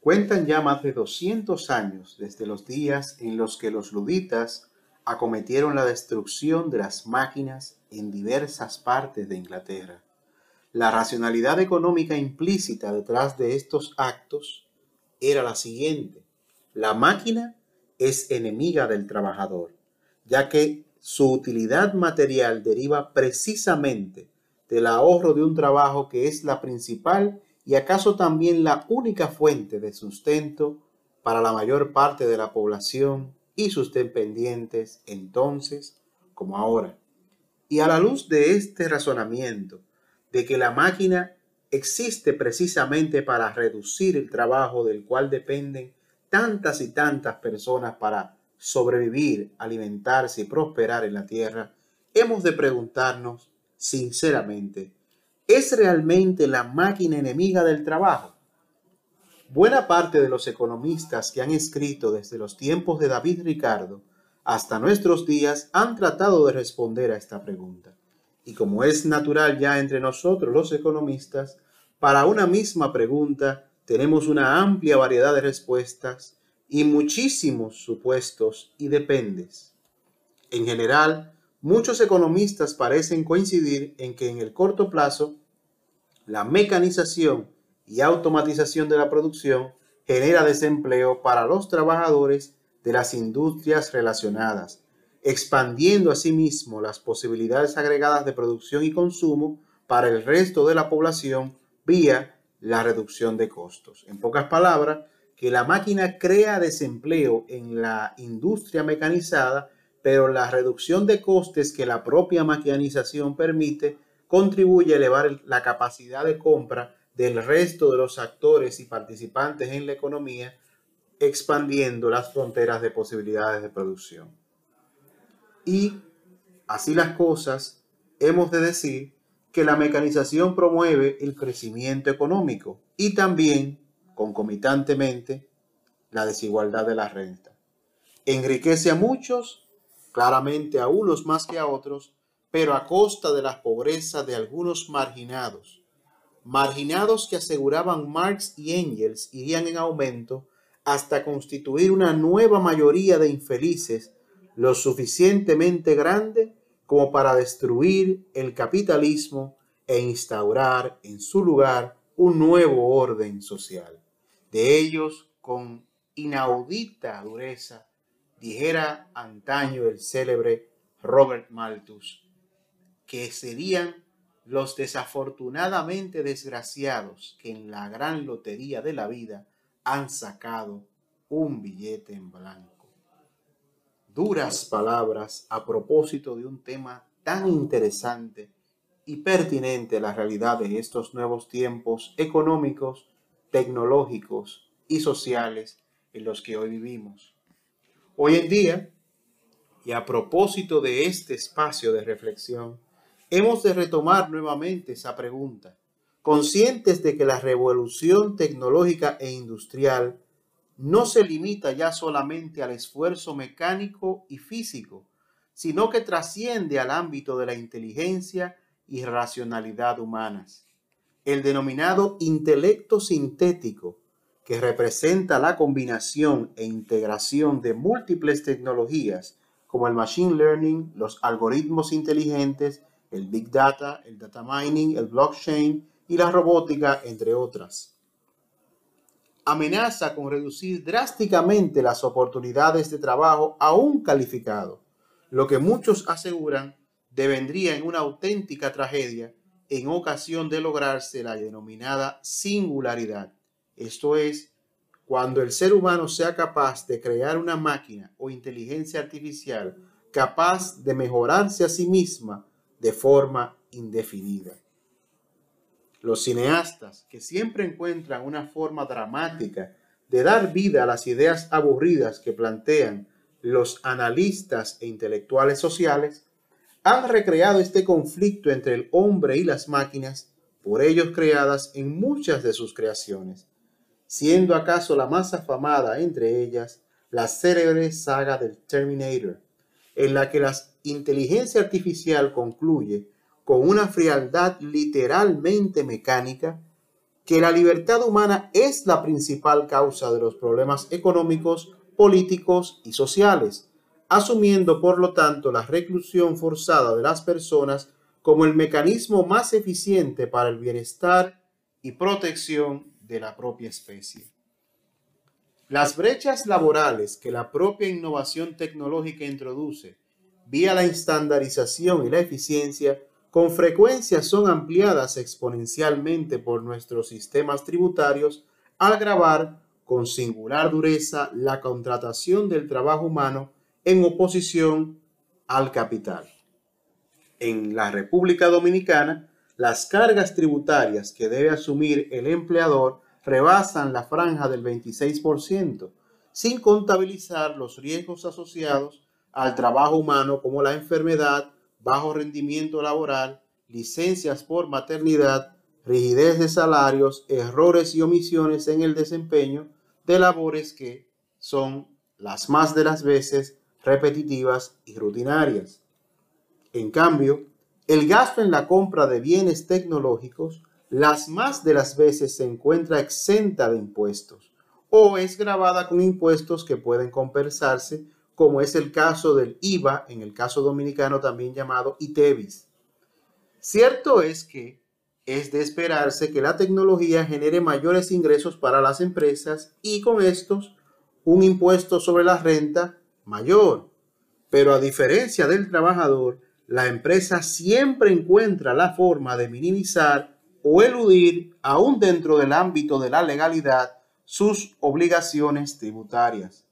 Cuentan ya más de 200 años desde los días en los que los luditas acometieron la destrucción de las máquinas en diversas partes de Inglaterra. La racionalidad económica implícita detrás de estos actos era la siguiente. La máquina es enemiga del trabajador, ya que su utilidad material deriva precisamente del ahorro de un trabajo que es la principal y acaso también la única fuente de sustento para la mayor parte de la población y sus dependientes entonces como ahora. Y a la luz de este razonamiento, de que la máquina existe precisamente para reducir el trabajo del cual dependen tantas y tantas personas para sobrevivir, alimentarse y prosperar en la tierra, hemos de preguntarnos sinceramente, ¿Es realmente la máquina enemiga del trabajo? Buena parte de los economistas que han escrito desde los tiempos de David Ricardo hasta nuestros días han tratado de responder a esta pregunta. Y como es natural ya entre nosotros los economistas, para una misma pregunta tenemos una amplia variedad de respuestas y muchísimos supuestos y dependes. En general, Muchos economistas parecen coincidir en que en el corto plazo la mecanización y automatización de la producción genera desempleo para los trabajadores de las industrias relacionadas, expandiendo asimismo las posibilidades agregadas de producción y consumo para el resto de la población vía la reducción de costos. En pocas palabras, que la máquina crea desempleo en la industria mecanizada pero la reducción de costes que la propia maquinización permite contribuye a elevar la capacidad de compra del resto de los actores y participantes en la economía, expandiendo las fronteras de posibilidades de producción. Y así las cosas, hemos de decir que la mecanización promueve el crecimiento económico y también, concomitantemente, la desigualdad de la renta. Enriquece a muchos claramente a unos más que a otros, pero a costa de la pobreza de algunos marginados. Marginados que aseguraban Marx y Engels irían en aumento hasta constituir una nueva mayoría de infelices lo suficientemente grande como para destruir el capitalismo e instaurar en su lugar un nuevo orden social. De ellos, con inaudita dureza, dijera antaño el célebre Robert Malthus, que serían los desafortunadamente desgraciados que en la gran lotería de la vida han sacado un billete en blanco. Duras palabras a propósito de un tema tan interesante y pertinente a la realidad de estos nuevos tiempos económicos, tecnológicos y sociales en los que hoy vivimos. Hoy en día, y a propósito de este espacio de reflexión, hemos de retomar nuevamente esa pregunta, conscientes de que la revolución tecnológica e industrial no se limita ya solamente al esfuerzo mecánico y físico, sino que trasciende al ámbito de la inteligencia y racionalidad humanas. El denominado intelecto sintético que representa la combinación e integración de múltiples tecnologías como el machine learning, los algoritmos inteligentes, el big data, el data mining, el blockchain y la robótica, entre otras. Amenaza con reducir drásticamente las oportunidades de trabajo aún calificado, lo que muchos aseguran devendría en una auténtica tragedia en ocasión de lograrse la denominada singularidad esto es, cuando el ser humano sea capaz de crear una máquina o inteligencia artificial capaz de mejorarse a sí misma de forma indefinida. Los cineastas, que siempre encuentran una forma dramática de dar vida a las ideas aburridas que plantean los analistas e intelectuales sociales, han recreado este conflicto entre el hombre y las máquinas por ellos creadas en muchas de sus creaciones siendo acaso la más afamada entre ellas la célebre saga del Terminator, en la que la inteligencia artificial concluye con una frialdad literalmente mecánica que la libertad humana es la principal causa de los problemas económicos, políticos y sociales, asumiendo por lo tanto la reclusión forzada de las personas como el mecanismo más eficiente para el bienestar y protección de la propia especie. Las brechas laborales que la propia innovación tecnológica introduce vía la estandarización y la eficiencia con frecuencia son ampliadas exponencialmente por nuestros sistemas tributarios al grabar con singular dureza la contratación del trabajo humano en oposición al capital. En la República Dominicana, las cargas tributarias que debe asumir el empleador rebasan la franja del 26%, sin contabilizar los riesgos asociados al trabajo humano como la enfermedad, bajo rendimiento laboral, licencias por maternidad, rigidez de salarios, errores y omisiones en el desempeño de labores que son las más de las veces repetitivas y rutinarias. En cambio, el gasto en la compra de bienes tecnológicos las más de las veces se encuentra exenta de impuestos o es grabada con impuestos que pueden compensarse, como es el caso del IVA, en el caso dominicano también llamado ITEVIS. Cierto es que es de esperarse que la tecnología genere mayores ingresos para las empresas y con estos un impuesto sobre la renta mayor. Pero a diferencia del trabajador, la empresa siempre encuentra la forma de minimizar o eludir, aún dentro del ámbito de la legalidad, sus obligaciones tributarias.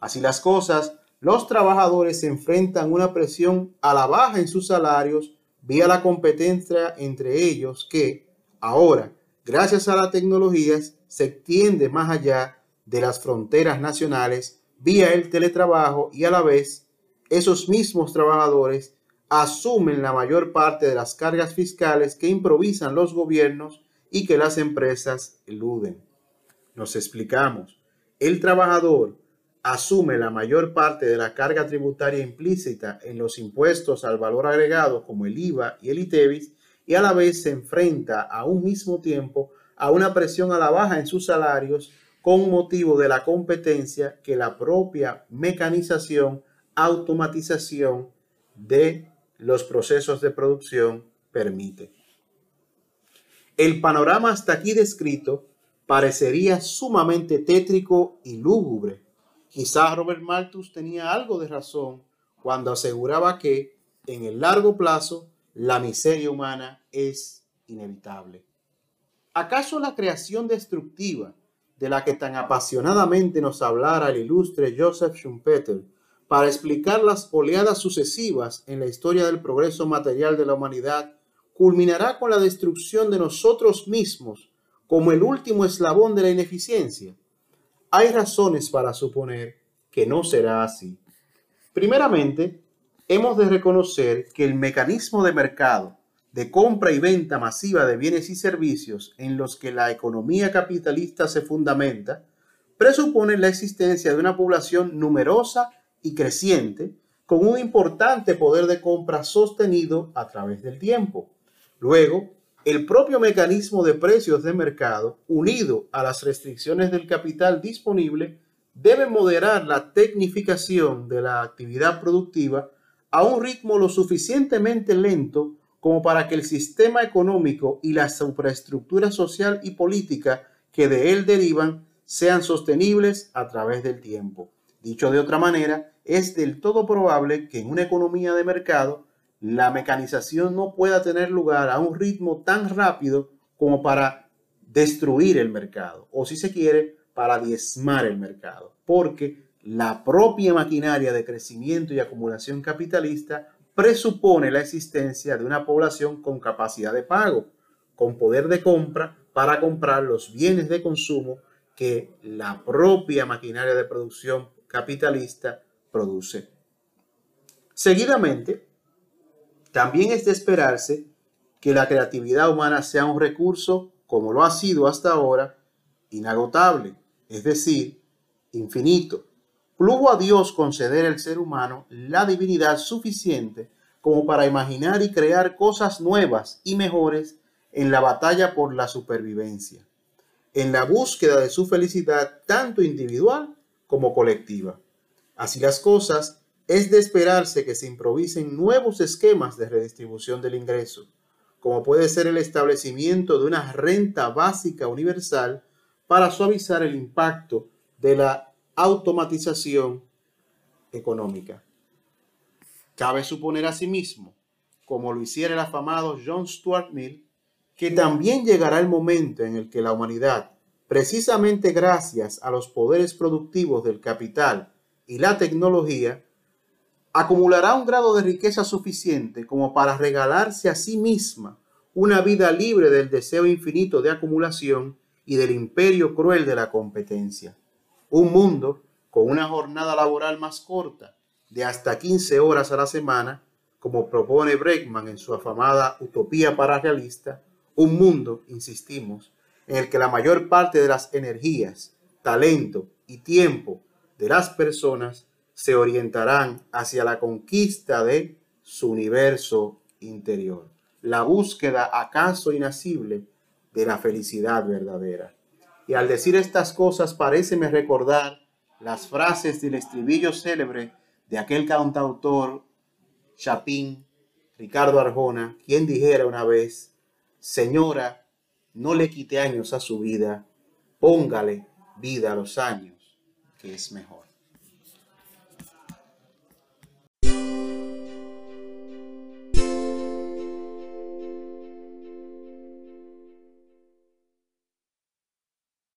Así las cosas, los trabajadores se enfrentan una presión a la baja en sus salarios vía la competencia entre ellos que ahora, gracias a las tecnologías, se extiende más allá de las fronteras nacionales vía el teletrabajo y a la vez esos mismos trabajadores asumen la mayor parte de las cargas fiscales que improvisan los gobiernos y que las empresas eluden. Nos explicamos. El trabajador asume la mayor parte de la carga tributaria implícita en los impuestos al valor agregado como el IVA y el ITEVIS y a la vez se enfrenta a un mismo tiempo a una presión a la baja en sus salarios con motivo de la competencia que la propia mecanización, automatización de los procesos de producción permite. El panorama hasta aquí descrito parecería sumamente tétrico y lúgubre. Quizás Robert Malthus tenía algo de razón cuando aseguraba que, en el largo plazo, la miseria humana es inevitable. ¿Acaso la creación destructiva de la que tan apasionadamente nos hablara el ilustre Joseph Schumpeter para explicar las oleadas sucesivas en la historia del progreso material de la humanidad, culminará con la destrucción de nosotros mismos como el último eslabón de la ineficiencia? Hay razones para suponer que no será así. Primeramente, hemos de reconocer que el mecanismo de mercado de compra y venta masiva de bienes y servicios en los que la economía capitalista se fundamenta presupone la existencia de una población numerosa y creciente con un importante poder de compra sostenido a través del tiempo. Luego, el propio mecanismo de precios de mercado, unido a las restricciones del capital disponible, debe moderar la tecnificación de la actividad productiva a un ritmo lo suficientemente lento como para que el sistema económico y la superestructura social y política que de él derivan sean sostenibles a través del tiempo. Dicho de otra manera, es del todo probable que en una economía de mercado la mecanización no pueda tener lugar a un ritmo tan rápido como para destruir el mercado, o si se quiere, para diezmar el mercado, porque la propia maquinaria de crecimiento y acumulación capitalista presupone la existencia de una población con capacidad de pago, con poder de compra para comprar los bienes de consumo que la propia maquinaria de producción capitalista produce. Seguidamente, también es de esperarse que la creatividad humana sea un recurso, como lo ha sido hasta ahora, inagotable, es decir, infinito. Plugo a Dios conceder al ser humano la divinidad suficiente como para imaginar y crear cosas nuevas y mejores en la batalla por la supervivencia. en la búsqueda de su felicidad tanto individual como colectiva. Así las cosas, es de esperarse que se improvisen nuevos esquemas de redistribución del ingreso, como puede ser el establecimiento de una renta básica universal para suavizar el impacto de la automatización económica. Cabe suponer asimismo, como lo hiciera el afamado John Stuart Mill, que también llegará el momento en el que la humanidad, precisamente gracias a los poderes productivos del capital y la tecnología, acumulará un grado de riqueza suficiente como para regalarse a sí misma una vida libre del deseo infinito de acumulación y del imperio cruel de la competencia. Un mundo con una jornada laboral más corta, de hasta 15 horas a la semana, como propone Bregman en su afamada Utopía Pararealista, un mundo, insistimos, en el que la mayor parte de las energías, talento y tiempo de las personas se orientarán hacia la conquista de su universo interior, la búsqueda acaso inacible de la felicidad verdadera. Y al decir estas cosas pareceme recordar las frases del estribillo célebre de aquel cantautor Chapín, Ricardo Arjona, quien dijera una vez, Señora, no le quite años a su vida, póngale vida a los años, que es mejor.